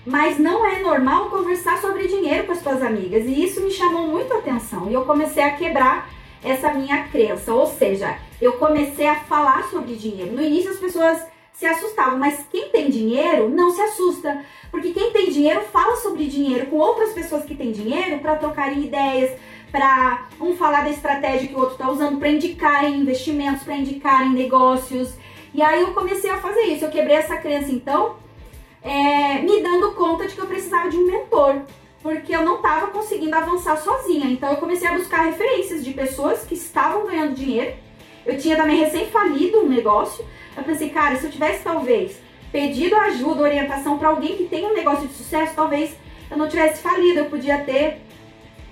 mas não é normal conversar sobre dinheiro com as suas amigas. E isso me chamou muito a atenção e eu comecei a quebrar essa minha crença. Ou seja, eu comecei a falar sobre dinheiro. No início as pessoas se assustavam, mas quem tem dinheiro não se assusta, porque quem tem dinheiro fala sobre dinheiro com outras pessoas que têm dinheiro para trocarem ideias, para um falar da estratégia que o outro está usando, para indicarem investimentos, para indicarem negócios. E aí eu comecei a fazer isso, eu quebrei essa crença então, é, me dando conta de que eu precisava de um mentor, porque eu não estava conseguindo avançar sozinha. Então eu comecei a buscar referências de pessoas que estavam ganhando dinheiro. Eu tinha também recém falido um negócio, eu pensei, cara, se eu tivesse talvez pedido ajuda, orientação para alguém que tem um negócio de sucesso, talvez eu não tivesse falido, eu podia ter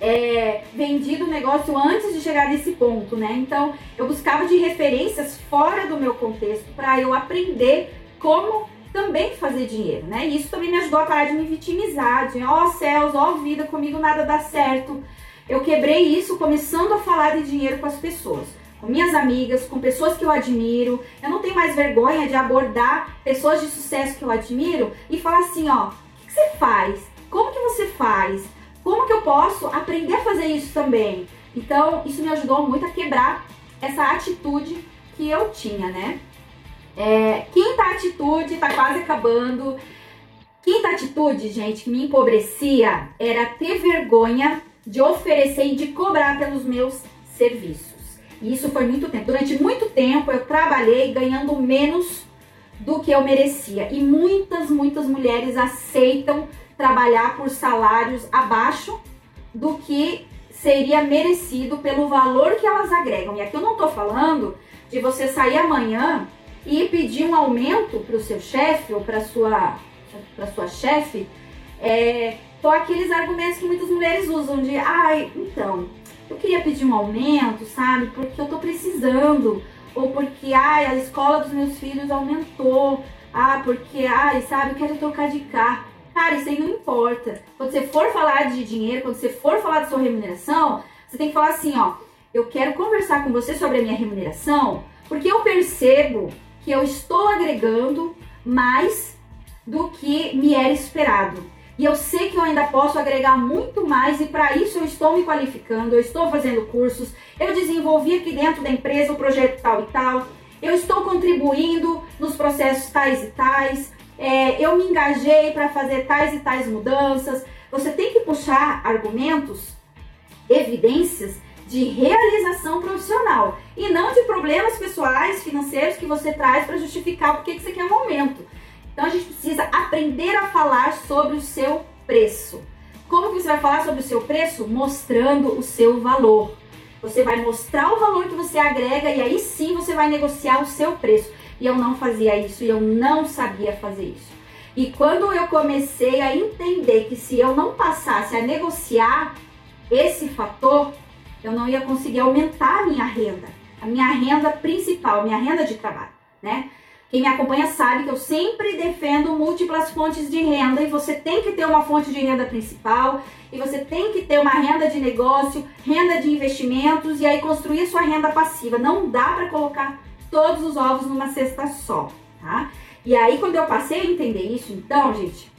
é, vendido o negócio antes de chegar nesse ponto, né? Então eu buscava de referências fora do meu contexto para eu aprender como também fazer dinheiro, né? E isso também me ajudou a parar de me vitimizar, de ó oh, céus, ó oh, vida, comigo nada dá certo. Eu quebrei isso começando a falar de dinheiro com as pessoas com minhas amigas, com pessoas que eu admiro. Eu não tenho mais vergonha de abordar pessoas de sucesso que eu admiro e falar assim, ó, o que, você faz? Como que você faz? Como que eu posso aprender a fazer isso também? Então, isso me ajudou muito a quebrar essa atitude que eu tinha, né? É, quinta atitude, tá quase acabando. Quinta atitude, gente, que me empobrecia era ter vergonha de oferecer e de cobrar pelos meus serviços. E isso foi muito tempo. Durante muito tempo eu trabalhei ganhando menos do que eu merecia. E muitas, muitas mulheres aceitam trabalhar por salários abaixo do que seria merecido pelo valor que elas agregam. E aqui eu não estou falando de você sair amanhã e pedir um aumento para o seu chefe ou para sua para sua chefe, é, com aqueles argumentos que muitas mulheres usam de, ai, então, eu queria pedir um aumento, sabe? Porque eu tô precisando, ou porque, ai, a escola dos meus filhos aumentou, ah, porque, ai, sabe, eu quero trocar de carro. Cara, isso aí não importa. Quando você for falar de dinheiro, quando você for falar da sua remuneração, você tem que falar assim, ó, eu quero conversar com você sobre a minha remuneração, porque eu percebo que eu estou agregando mais do que me era esperado. E eu sei que eu ainda posso agregar muito mais e para isso eu estou me qualificando, eu estou fazendo cursos, eu desenvolvi aqui dentro da empresa o projeto tal e tal, eu estou contribuindo nos processos tais e tais, é, eu me engajei para fazer tais e tais mudanças. Você tem que puxar argumentos, evidências de realização profissional e não de problemas pessoais, financeiros que você traz para justificar porque que você quer um aumento. Então a gente precisa aprender a falar sobre o seu preço. Como que você vai falar sobre o seu preço? Mostrando o seu valor. Você vai mostrar o valor que você agrega e aí sim você vai negociar o seu preço. E eu não fazia isso e eu não sabia fazer isso. E quando eu comecei a entender que se eu não passasse a negociar esse fator, eu não ia conseguir aumentar a minha renda, a minha renda principal, minha renda de trabalho, né? Quem me acompanha sabe que eu sempre defendo múltiplas fontes de renda e você tem que ter uma fonte de renda principal e você tem que ter uma renda de negócio, renda de investimentos e aí construir sua renda passiva. Não dá para colocar todos os ovos numa cesta só, tá? E aí quando eu passei a entender isso, então, gente,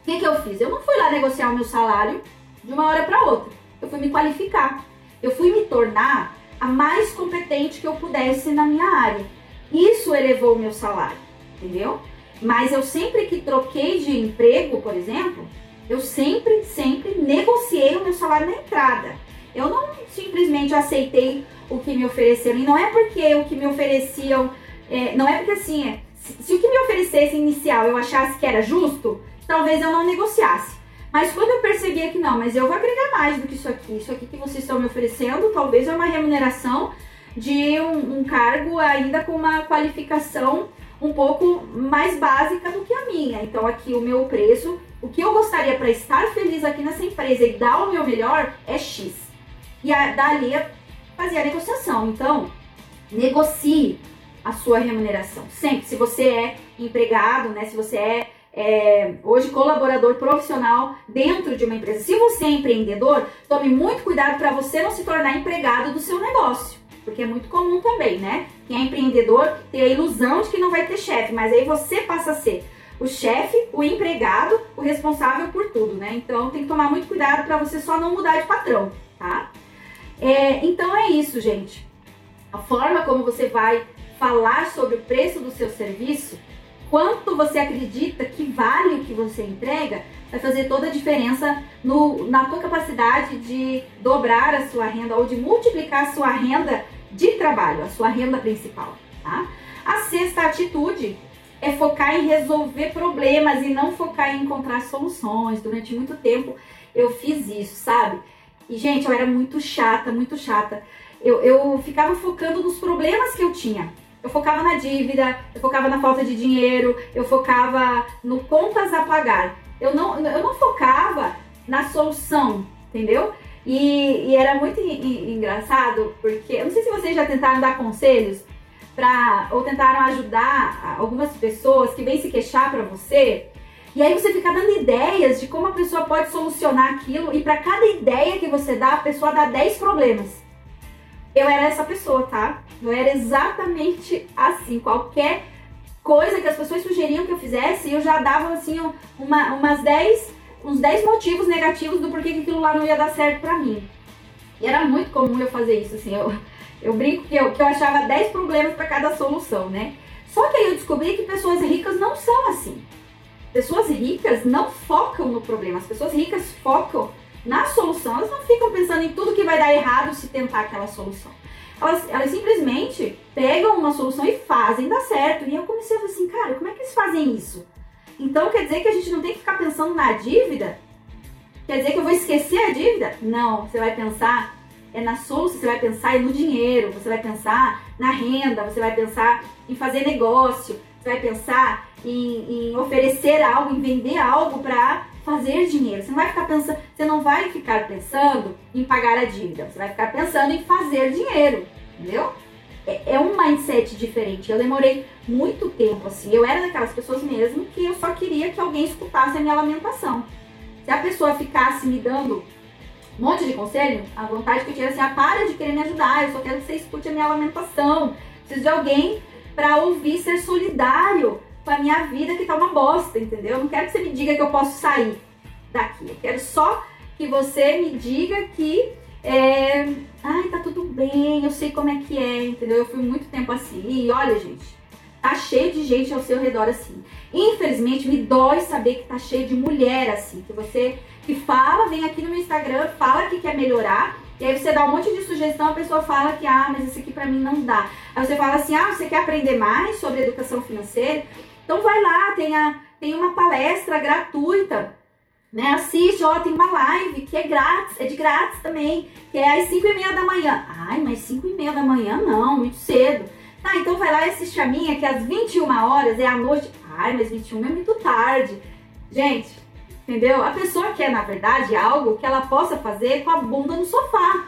o que, que eu fiz? Eu não fui lá negociar o meu salário de uma hora para outra. Eu fui me qualificar. Eu fui me tornar a mais competente que eu pudesse na minha área. Isso elevou o meu salário, entendeu? Mas eu sempre que troquei de emprego, por exemplo, eu sempre, sempre negociei o meu salário na entrada. Eu não simplesmente aceitei o que me ofereceram. E não é porque o que me ofereciam, é, não é porque assim, é, se, se o que me oferecesse inicial eu achasse que era justo, talvez eu não negociasse. Mas quando eu percebia que não, mas eu vou agregar mais do que isso aqui, isso aqui que vocês estão me oferecendo, talvez é uma remuneração de um, um cargo ainda com uma qualificação um pouco mais básica do que a minha. Então aqui o meu preço, o que eu gostaria para estar feliz aqui nessa empresa e dar o meu melhor é X. E a, dali fazer a negociação. Então, negocie a sua remuneração. Sempre, se você é empregado, né, se você é, é hoje colaborador profissional dentro de uma empresa, se você é empreendedor, tome muito cuidado para você não se tornar empregado do seu negócio porque é muito comum também, né? Quem é empreendedor tem a ilusão de que não vai ter chefe, mas aí você passa a ser o chefe, o empregado, o responsável por tudo, né? Então tem que tomar muito cuidado para você só não mudar de patrão, tá? É, então é isso, gente. A forma como você vai falar sobre o preço do seu serviço, quanto você acredita que vale o que você entrega, vai fazer toda a diferença no, na tua capacidade de dobrar a sua renda ou de multiplicar a sua renda de trabalho, a sua renda principal, tá? A sexta atitude é focar em resolver problemas e não focar em encontrar soluções. Durante muito tempo eu fiz isso, sabe? E, gente, eu era muito chata, muito chata. Eu, eu ficava focando nos problemas que eu tinha. Eu focava na dívida, eu focava na falta de dinheiro, eu focava no contas a pagar. Eu não, eu não focava na solução, entendeu? E, e era muito engraçado, porque eu não sei se vocês já tentaram dar conselhos para ou tentaram ajudar algumas pessoas que vêm se queixar para você. E aí você fica dando ideias de como a pessoa pode solucionar aquilo e para cada ideia que você dá, a pessoa dá 10 problemas. Eu era essa pessoa, tá? Eu era exatamente assim, qualquer coisa que as pessoas sugeriam que eu fizesse, eu já dava assim uma, umas 10 uns 10 motivos negativos do porquê que aquilo lá não ia dar certo pra mim. E era muito comum eu fazer isso, assim, eu, eu brinco que eu, que eu achava 10 problemas para cada solução, né? Só que aí eu descobri que pessoas ricas não são assim. Pessoas ricas não focam no problema, as pessoas ricas focam na solução, elas não ficam pensando em tudo que vai dar errado se tentar aquela solução. elas, elas simplesmente pegam uma solução e fazem dar certo. E eu comecei a falar assim, cara, como é que eles fazem isso? Então quer dizer que a gente não tem que ficar pensando na dívida? Quer dizer que eu vou esquecer a dívida? Não, você vai pensar é na solução, você vai pensar no dinheiro, você vai pensar na renda, você vai pensar em fazer negócio, você vai pensar em, em oferecer algo, em vender algo para fazer dinheiro. Você não vai ficar pensando, você não vai ficar pensando em pagar a dívida, você vai ficar pensando em fazer dinheiro, entendeu? É, é um mindset diferente. Eu demorei muito tempo assim. Eu era daquelas pessoas mesmo que eu só queria que alguém escutasse a minha lamentação. Se a pessoa ficasse me dando um monte de conselho, a vontade que eu tinha assim, ah, para de querer me ajudar, eu só quero que você escute a minha lamentação. Preciso de alguém para ouvir, ser solidário com a minha vida que tá uma bosta, entendeu? Eu não quero que você me diga que eu posso sair daqui. Eu quero só que você me diga que é, ai, tá tudo bem, eu sei como é que é, entendeu? Eu fui muito tempo assim. E olha, gente, tá cheio de gente ao seu redor assim. Infelizmente, me dói saber que tá cheio de mulher assim, que você que fala, vem aqui no meu Instagram, fala que quer melhorar, e aí você dá um monte de sugestão, a pessoa fala que, ah, mas isso aqui pra mim não dá. Aí você fala assim, ah, você quer aprender mais sobre educação financeira? Então vai lá, tem, a, tem uma palestra gratuita, né? Assiste, ó, tem uma live que é grátis, é de grátis também, que é às 5 e meia da manhã. Ai, mas 5 e meia da manhã não, muito cedo. Tá, então vai lá e assiste a minha, que é às 21 horas, é à noite. Ai, mas 21 é muito tarde. Gente, entendeu? A pessoa quer, na verdade, algo que ela possa fazer com a bunda no sofá.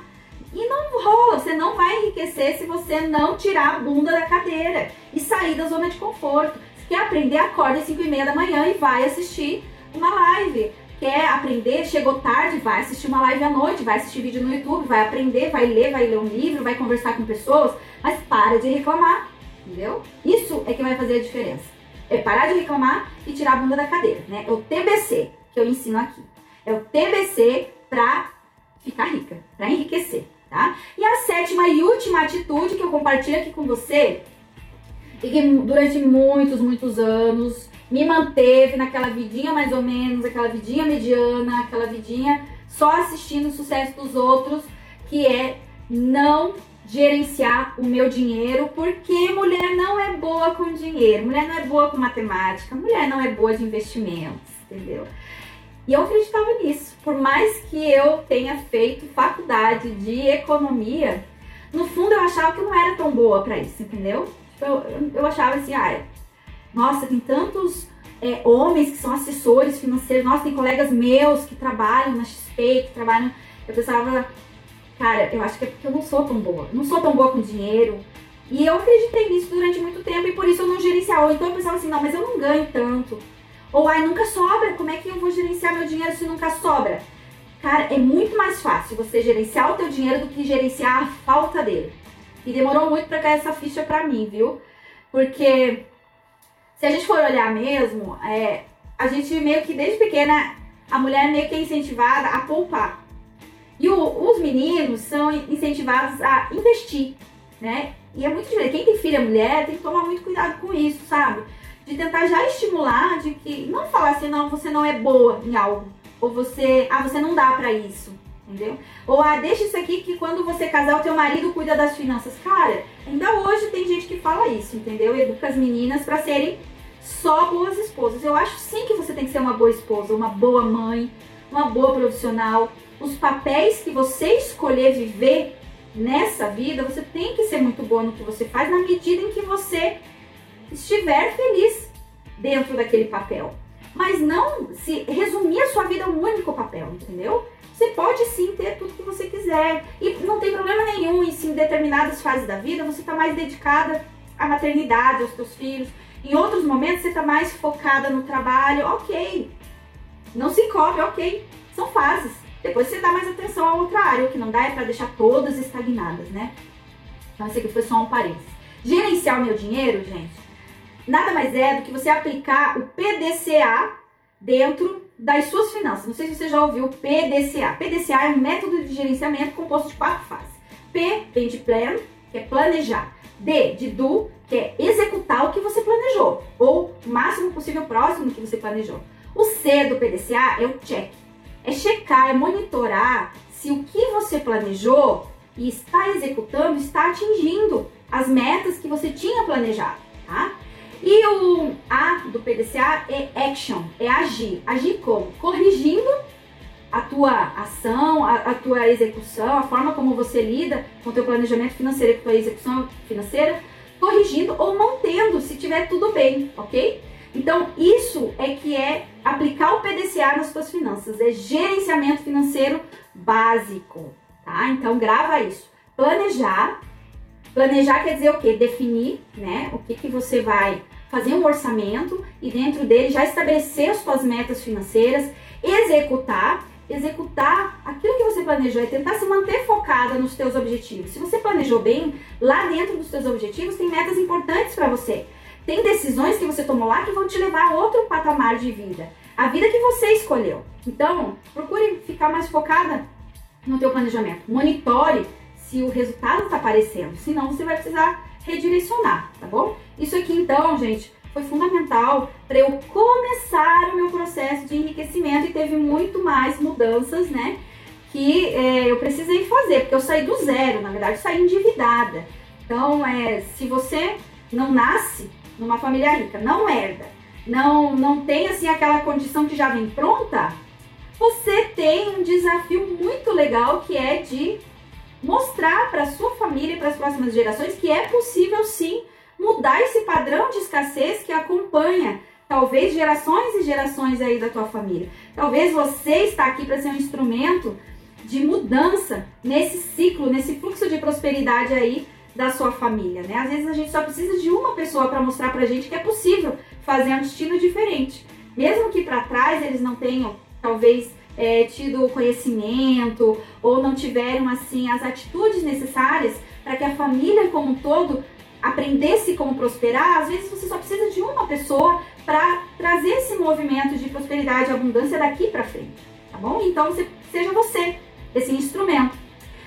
E não rola, você não vai enriquecer se você não tirar a bunda da cadeira e sair da zona de conforto quer aprender, acorda às 5 e meia da manhã e vai assistir uma live. Quer aprender, chegou tarde, vai assistir uma live à noite, vai assistir vídeo no YouTube, vai aprender, vai ler, vai ler um livro, vai conversar com pessoas, mas para de reclamar, entendeu? Isso é que vai fazer a diferença. É parar de reclamar e tirar a bunda da cadeira, né? É o TBC que eu ensino aqui. É o TBC pra ficar rica, pra enriquecer, tá? E a sétima e última atitude que eu compartilho aqui com você e que durante muitos, muitos anos me manteve naquela vidinha mais ou menos, aquela vidinha mediana, aquela vidinha só assistindo o sucesso dos outros, que é não gerenciar o meu dinheiro, porque mulher não é boa com dinheiro, mulher não é boa com matemática, mulher não é boa de investimentos, entendeu? E eu acreditava nisso. Por mais que eu tenha feito faculdade de economia, no fundo eu achava que eu não era tão boa para isso, entendeu? Eu, eu achava assim, ah, nossa, tem tantos é, homens que são assessores financeiros, nossa, tem colegas meus que trabalham na XP, que trabalham. Eu pensava, cara, eu acho que é porque eu não sou tão boa, não sou tão boa com dinheiro. E eu acreditei nisso durante muito tempo e por isso eu não gerenciava. Então eu pensava assim, não, mas eu não ganho tanto. Ou ai, nunca sobra, como é que eu vou gerenciar meu dinheiro se nunca sobra? Cara, é muito mais fácil você gerenciar o teu dinheiro do que gerenciar a falta dele. E demorou muito para cair essa ficha para mim, viu? Porque se a gente for olhar mesmo, é, a gente meio que desde pequena, a mulher meio que é incentivada a poupar. E o, os meninos são incentivados a investir, né? E é muito diferente. Quem tem filha mulher tem que tomar muito cuidado com isso, sabe? De tentar já estimular, de que não falar assim, não, você não é boa em algo. Ou você, ah, você não dá para isso entendeu? Ou ah, deixa isso aqui que quando você casar o teu marido cuida das finanças. Cara, ainda hoje tem gente que fala isso, entendeu? Educa as meninas para serem só boas esposas. Eu acho sim que você tem que ser uma boa esposa, uma boa mãe, uma boa profissional. Os papéis que você escolher viver nessa vida, você tem que ser muito boa no que você faz na medida em que você estiver feliz dentro daquele papel. Mas não se resumir a sua vida a um único papel, entendeu? Você pode sim ter tudo que você quiser. E não tem problema nenhum em, em determinadas fases da vida você está mais dedicada à maternidade, aos seus filhos. Em outros momentos você está mais focada no trabalho. Ok. Não se cobre, ok. São fases. Depois você dá mais atenção a outra área. O que não dá é para deixar todas estagnadas, né? Então, esse aqui foi só um parênteses. Gerenciar o meu dinheiro, gente, nada mais é do que você aplicar o PDCA dentro das suas finanças. Não sei se você já ouviu PDCA. PDCA é um método de gerenciamento composto de quatro fases. P vem de plan, que é planejar. D de do, que é executar o que você planejou, ou o máximo possível próximo do que você planejou. O C do PDCA é o check. É checar, é monitorar se o que você planejou e está executando, está atingindo as metas que você tinha planejado, tá? E o A do PDCA é action, é agir. Agir como? Corrigindo a tua ação, a, a, tua execução, a forma como você lida com o teu planejamento financeiro e com a tua execução financeira, corrigindo ou mantendo se tiver tudo bem, ok? Então, isso é que é aplicar o PDCA nas suas finanças, é gerenciamento financeiro básico, tá? Então, grava isso. Planejar, planejar quer dizer o quê? Definir, né? O que que você vai fazer um orçamento e dentro dele já estabelecer as suas metas financeiras, executar executar aquilo que você planejou, é tentar se manter focada nos seus objetivos. Se você planejou bem, lá dentro dos seus objetivos tem metas importantes para você. Tem decisões que você tomou lá que vão te levar a outro patamar de vida. A vida que você escolheu. Então, procure ficar mais focada no teu planejamento. Monitore se o resultado está aparecendo. Senão, você vai precisar redirecionar, tá bom? Isso aqui, então, gente, foi fundamental para eu começar o meu processo de enriquecimento e teve muito mais mudanças, né? Que é, eu precisei fazer, porque eu saí do zero, na verdade, saí endividada. Então, é, se você não nasce numa família rica, não herda, não, não tem assim aquela condição que já vem pronta, você tem um desafio muito legal que é de mostrar para sua família e para as próximas gerações que é possível sim mudar esse padrão de escassez que acompanha talvez gerações e gerações aí da tua família. Talvez você está aqui para ser um instrumento de mudança nesse ciclo, nesse fluxo de prosperidade aí da sua família, né? Às vezes a gente só precisa de uma pessoa para mostrar pra gente que é possível fazer um destino diferente. Mesmo que para trás eles não tenham, talvez, é, tido conhecimento ou não tiveram, assim, as atitudes necessárias para que a família como um todo aprendesse como prosperar, às vezes você só precisa de uma pessoa para trazer esse movimento de prosperidade e abundância daqui para frente, tá bom? Então você, seja você esse instrumento.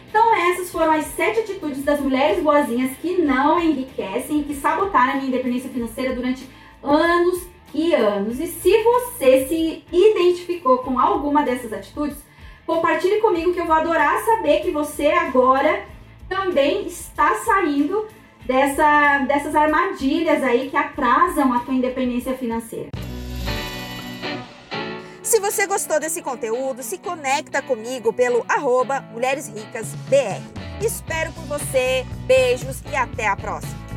Então essas foram as sete atitudes das mulheres boazinhas que não enriquecem e que sabotaram a minha independência financeira durante anos e anos. E se você se identificou com alguma dessas atitudes, compartilhe comigo que eu vou adorar saber que você agora também está saindo dessa, dessas armadilhas aí que atrasam a tua independência financeira. Se você gostou desse conteúdo, se conecta comigo pelo arroba Mulheres Ricas BR. Espero por você, beijos e até a próxima.